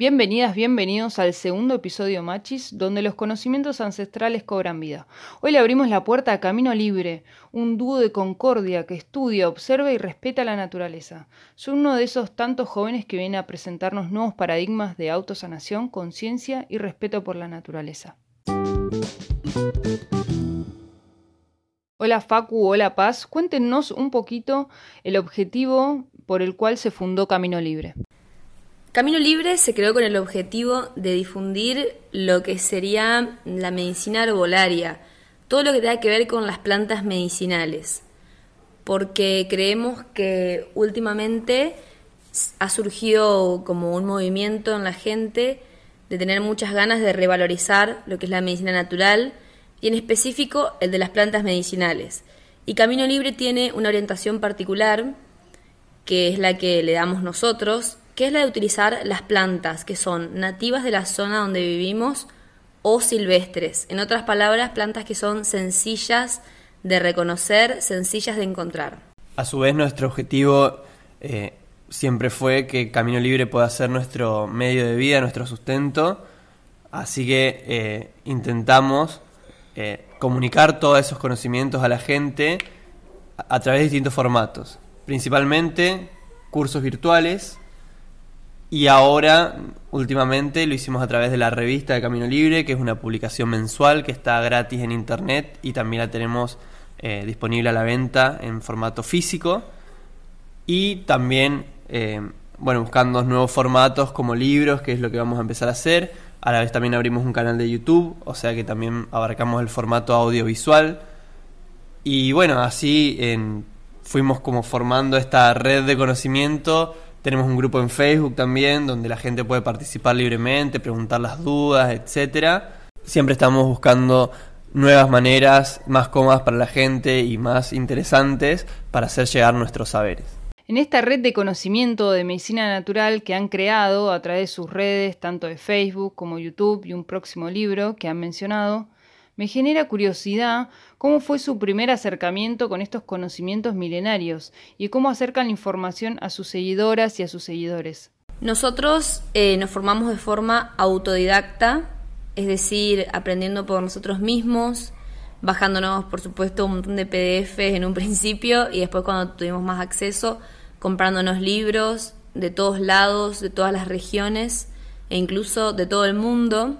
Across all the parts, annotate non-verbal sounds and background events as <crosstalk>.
Bienvenidas, bienvenidos al segundo episodio Machis, donde los conocimientos ancestrales cobran vida. Hoy le abrimos la puerta a Camino Libre, un dúo de concordia que estudia, observa y respeta la naturaleza. Son uno de esos tantos jóvenes que vienen a presentarnos nuevos paradigmas de autosanación, conciencia y respeto por la naturaleza. Hola Facu, hola Paz, cuéntenos un poquito el objetivo por el cual se fundó Camino Libre. Camino Libre se creó con el objetivo de difundir lo que sería la medicina arbolaria, todo lo que tenga que ver con las plantas medicinales, porque creemos que últimamente ha surgido como un movimiento en la gente de tener muchas ganas de revalorizar lo que es la medicina natural y en específico el de las plantas medicinales. Y Camino Libre tiene una orientación particular, que es la que le damos nosotros, que es la de utilizar las plantas que son nativas de la zona donde vivimos o silvestres. En otras palabras, plantas que son sencillas de reconocer, sencillas de encontrar. A su vez, nuestro objetivo eh, siempre fue que Camino Libre pueda ser nuestro medio de vida, nuestro sustento. Así que eh, intentamos eh, comunicar todos esos conocimientos a la gente a través de distintos formatos. Principalmente cursos virtuales y ahora, últimamente, lo hicimos a través de la revista de Camino Libre, que es una publicación mensual que está gratis en internet y también la tenemos eh, disponible a la venta en formato físico. Y también, eh, bueno, buscando nuevos formatos como libros, que es lo que vamos a empezar a hacer. A la vez también abrimos un canal de YouTube, o sea que también abarcamos el formato audiovisual. Y bueno, así fuimos como formando esta red de conocimiento tenemos un grupo en Facebook también donde la gente puede participar libremente, preguntar las dudas, etcétera. Siempre estamos buscando nuevas maneras más cómodas para la gente y más interesantes para hacer llegar nuestros saberes. En esta red de conocimiento de medicina natural que han creado a través de sus redes, tanto de Facebook como YouTube y un próximo libro que han mencionado, me genera curiosidad cómo fue su primer acercamiento con estos conocimientos milenarios y cómo acercan la información a sus seguidoras y a sus seguidores. Nosotros eh, nos formamos de forma autodidacta, es decir, aprendiendo por nosotros mismos, bajándonos, por supuesto, un montón de PDFs en un <laughs> principio y después cuando tuvimos más acceso, comprándonos libros de todos lados, de todas las regiones e incluso de todo el mundo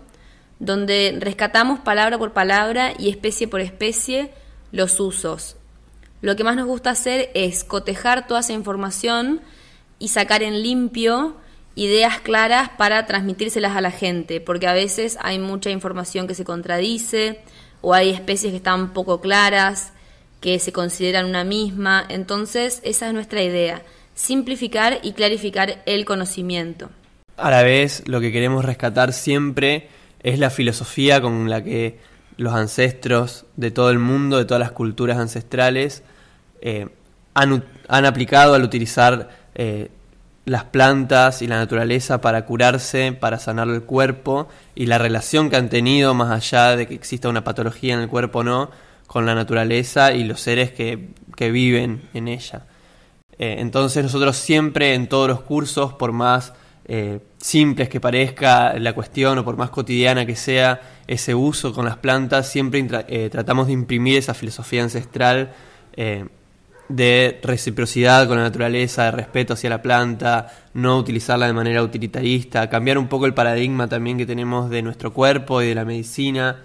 donde rescatamos palabra por palabra y especie por especie los usos. Lo que más nos gusta hacer es cotejar toda esa información y sacar en limpio ideas claras para transmitírselas a la gente, porque a veces hay mucha información que se contradice o hay especies que están poco claras, que se consideran una misma. Entonces, esa es nuestra idea, simplificar y clarificar el conocimiento. A la vez, lo que queremos rescatar siempre es la filosofía con la que los ancestros de todo el mundo, de todas las culturas ancestrales, eh, han, aplicado al utilizar eh, las plantas y la naturaleza para curarse, para sanar el cuerpo y la relación que han tenido, más allá de que exista una patología en el cuerpo o no, con la naturaleza y los seres que, viven en ella. Eh, entonces nosotros siempre en todos los cursos, por más eh, simples que parezca la cuestión o por más cotidiana que sea ese uso con las plantas, siempre eh, tratamos de imprimir esa filosofía ancestral eh, de reciprocidad con la naturaleza, de respeto hacia la planta, no utilizarla de manera utilitarista, cambiar un poco el paradigma también que tenemos de nuestro cuerpo y de la medicina.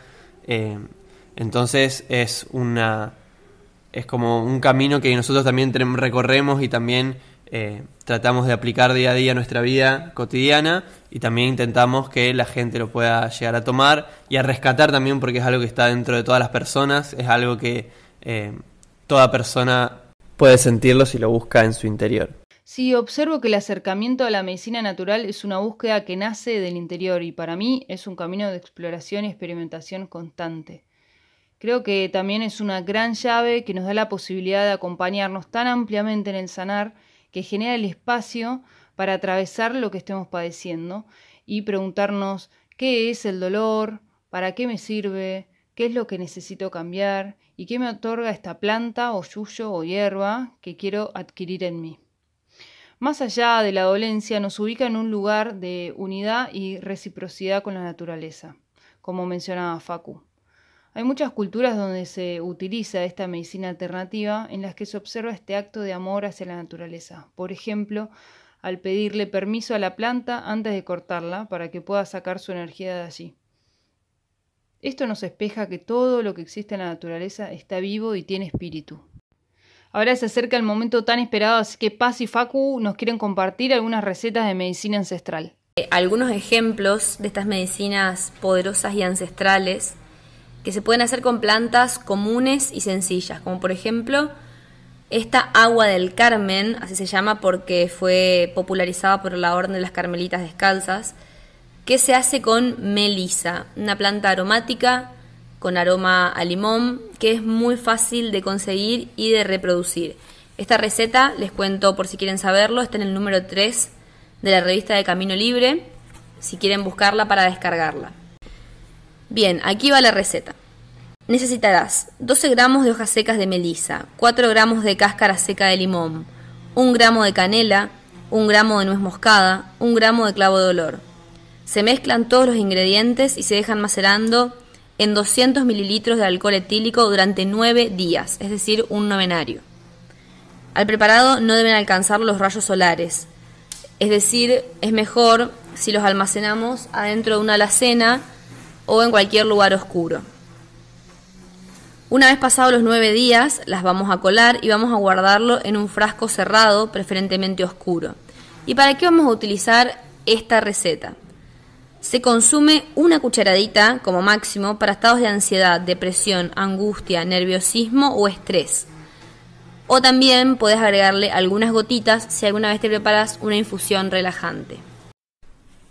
entonces es una es como un camino que nosotros también recorremos y también tratamos de aplicar día a día nuestra vida cotidiana y también intentamos que la gente lo pueda llegar a tomar y a rescatar también porque es algo que está dentro de todas las personas, es algo que eh, toda persona puede sentirlo si lo busca en su interior. Sí, observo que el acercamiento a la medicina natural es una búsqueda que nace del interior y para mí es un camino de exploración y experimentación constante. Creo que también es una gran llave que nos da la posibilidad de acompañarnos tan ampliamente en el sanar que genera el espacio para atravesar lo que estemos padeciendo y preguntarnos qué es el dolor, para qué me sirve, qué es lo que necesito cambiar y qué me otorga esta planta o yuyo o hierba que quiero adquirir en mí. más allá de la dolencia, nos ubica en un lugar de unidad y reciprocidad con la naturaleza, como mencionaba Facu. Hay muchas culturas donde se utiliza esta medicina alternativa en las que se observa este acto de amor hacia la naturaleza. Por ejemplo, al pedirle permiso a la planta antes de cortarla para que pueda sacar su energía de allí. Esto nos espeja que todo lo que existe en la naturaleza está vivo y tiene espíritu. Ahora se acerca el momento tan esperado, así que Paz y Facu nos quieren compartir algunas recetas de medicina ancestral. Eh, algunos ejemplos de estas medicinas poderosas y ancestrales que se pueden hacer con plantas comunes y sencillas, como por ejemplo esta agua del Carmen, así se llama porque fue popularizada por la Orden de las Carmelitas Descalzas, que se hace con melisa, una planta aromática con aroma a limón que es muy fácil de conseguir y de reproducir. Esta receta, les cuento por si quieren saberlo, está en el número 3 de la revista de Camino Libre, si quieren buscarla para descargarla. Bien, aquí va la receta. Necesitarás 12 gramos de hojas secas de melisa, 4 gramos de cáscara seca de limón, 1 gramo de canela, 1 gramo de nuez moscada, 1 gramo de clavo de olor. Se mezclan todos los ingredientes y se dejan macerando en 200 mililitros de alcohol etílico durante 9 días, es decir, un novenario. Al preparado no deben alcanzar los rayos solares, es decir, es mejor si los almacenamos adentro de una alacena o en cualquier lugar oscuro. Una vez pasados los nueve días, las vamos a colar y vamos a guardarlo en un frasco cerrado, preferentemente oscuro. ¿Y para qué vamos a utilizar esta receta? Se consume una cucharadita como máximo para estados de ansiedad, depresión, angustia, nerviosismo o estrés. O también puedes agregarle algunas gotitas si alguna vez te preparas una infusión relajante.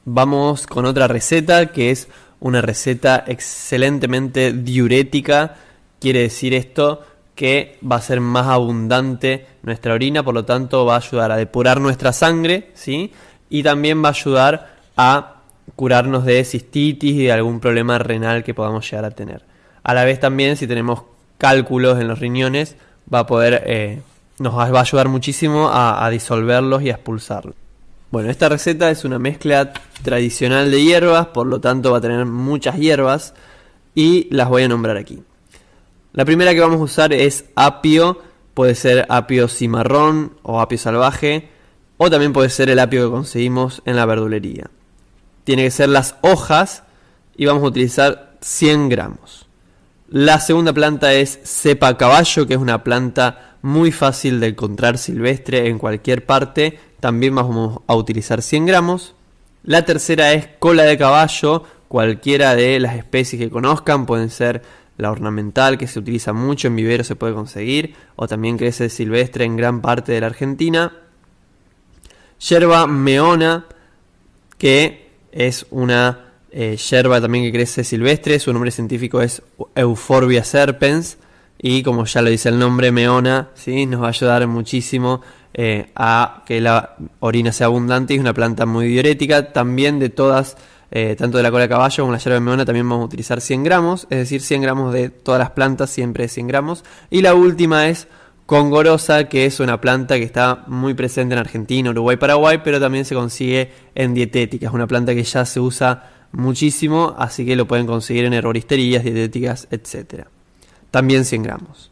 Vamos con otra receta que es una receta excelentemente diurética Quiere decir esto que va a ser más abundante nuestra orina, por lo tanto va a ayudar a depurar nuestra sangre, ¿sí? Y también va a ayudar a curarnos de cistitis y de algún problema renal que podamos llegar a tener. A la vez también si tenemos cálculos en los riñones, va a poder, eh, nos va a ayudar muchísimo a, a disolverlos y a expulsarlos. Bueno, esta receta es una mezcla tradicional de hierbas, por lo tanto va a tener muchas hierbas y las voy a nombrar aquí. La primera que vamos a usar es apio, puede ser apio cimarrón o apio salvaje, o también puede ser el apio que conseguimos en la verdulería. Tiene que ser las hojas y vamos a utilizar 100 gramos. La segunda planta es cepa caballo, que es una planta muy fácil de encontrar silvestre en cualquier parte. También vamos a utilizar 100 gramos. La tercera es cola de caballo, cualquiera de las especies que conozcan, pueden ser la ornamental que se utiliza mucho en vivero se puede conseguir, o también crece silvestre en gran parte de la Argentina. Yerba meona, que es una eh, yerba también que crece silvestre, su nombre científico es Euphorbia serpens, y como ya lo dice el nombre, meona, ¿sí? nos va a ayudar muchísimo eh, a que la orina sea abundante y es una planta muy diurética, también de todas eh, tanto de la cola de caballo como la yerba de meona también vamos a utilizar 100 gramos, es decir, 100 gramos de todas las plantas, siempre 100 gramos. Y la última es congorosa, que es una planta que está muy presente en Argentina, Uruguay, Paraguay, pero también se consigue en dietética. Es una planta que ya se usa muchísimo, así que lo pueden conseguir en herboristerías, dietéticas, etc. También 100 gramos.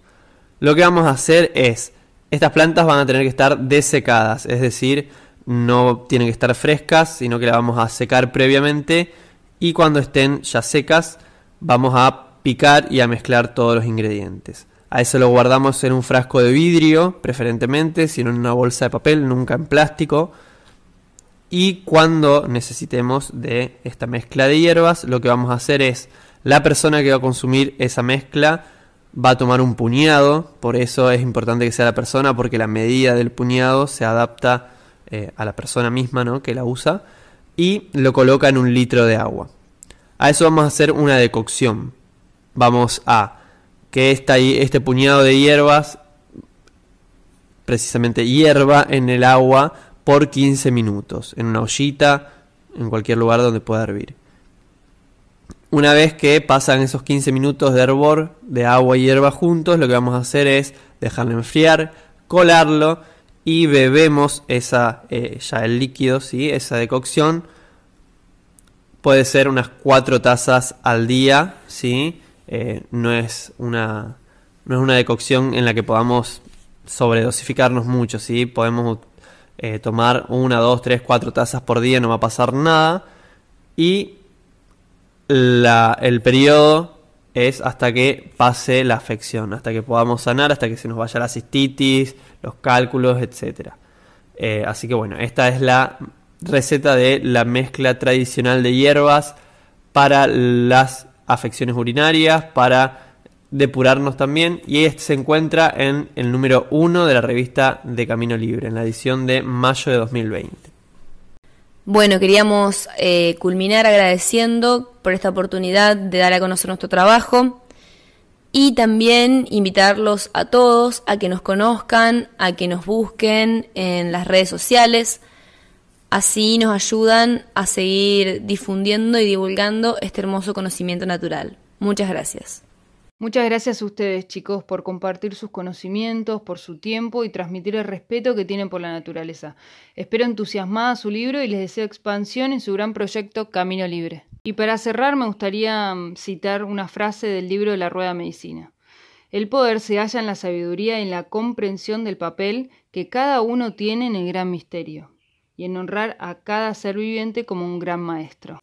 Lo que vamos a hacer es, estas plantas van a tener que estar desecadas, es decir, no tienen que estar frescas, sino que las vamos a secar previamente y cuando estén ya secas vamos a picar y a mezclar todos los ingredientes. A eso lo guardamos en un frasco de vidrio, preferentemente, sino en una bolsa de papel, nunca en plástico. Y cuando necesitemos de esta mezcla de hierbas, lo que vamos a hacer es, la persona que va a consumir esa mezcla va a tomar un puñado, por eso es importante que sea la persona, porque la medida del puñado se adapta eh, a la persona misma ¿no? que la usa y lo coloca en un litro de agua. A eso vamos a hacer una decocción. Vamos a que esta, este puñado de hierbas, precisamente hierba en el agua por 15 minutos, en una ollita, en cualquier lugar donde pueda hervir. Una vez que pasan esos 15 minutos de hervor de agua y hierba juntos, lo que vamos a hacer es dejarlo enfriar, colarlo y bebemos esa, eh, ya el líquido, ¿sí? esa decocción, puede ser unas 4 tazas al día, ¿sí? Eh, no, es una, no es una decocción en la que podamos sobredosificarnos mucho, ¿sí? podemos eh, tomar una, dos, tres, cuatro tazas por día, no va a pasar nada. Y el periodo es hasta que pase la afección, hasta que podamos sanar, hasta que se nos vaya la cistitis, los cálculos, etc. Eh, así que bueno, esta es la receta de la mezcla tradicional de hierbas para las afecciones urinarias, para depurarnos también y este se encuentra en el número 1 de la revista de Camino Libre, en la edición de mayo de 2020. Bueno, queríamos eh, culminar agradeciendo por esta oportunidad de dar a conocer nuestro trabajo y también invitarlos a todos a que nos conozcan, a que nos busquen en las redes sociales. Así nos ayudan a seguir difundiendo y divulgando este hermoso conocimiento natural. Muchas gracias. Muchas gracias a ustedes, chicos, por compartir sus conocimientos, por su tiempo y transmitir el respeto que tienen por la naturaleza. Espero entusiasmada su libro y les deseo expansión en su gran proyecto Camino Libre. Y para cerrar, me gustaría mm, citar una frase del libro de la Rueda Medicina. El poder se halla en la sabiduría y en la comprensión del papel que cada uno tiene en el gran misterio, y en honrar a cada ser viviente como un gran maestro.